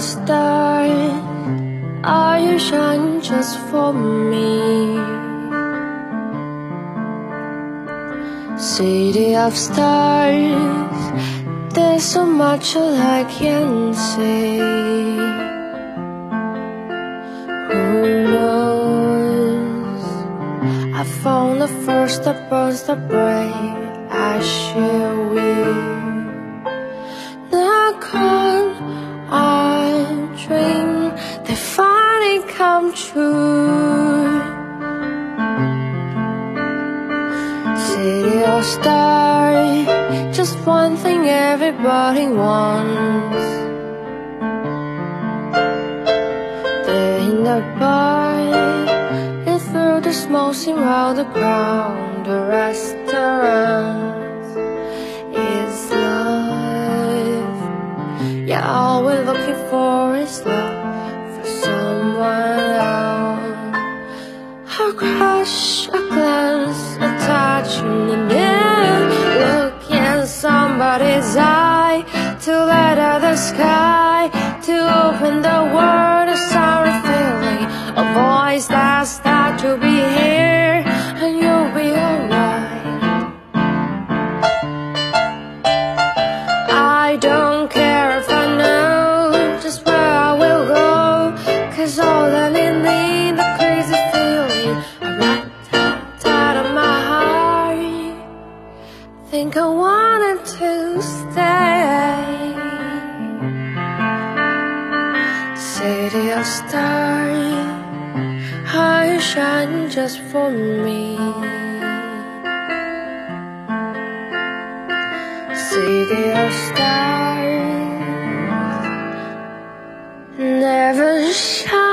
star Are you shining just for me? City of stars There's so much I can say Who knows I found the first that burns the bright I share with dream They finally come true. City of stars Just one thing everybody wants. They're in the bar And through the smoke round the ground The restaurants is love. Yeah, all we're looking for is love For someone else. A crush, a glance, a touch And then look in somebody's eye To light up the sky Think I wanted to stay. City of stars How you shine just for me. City of stars Never shine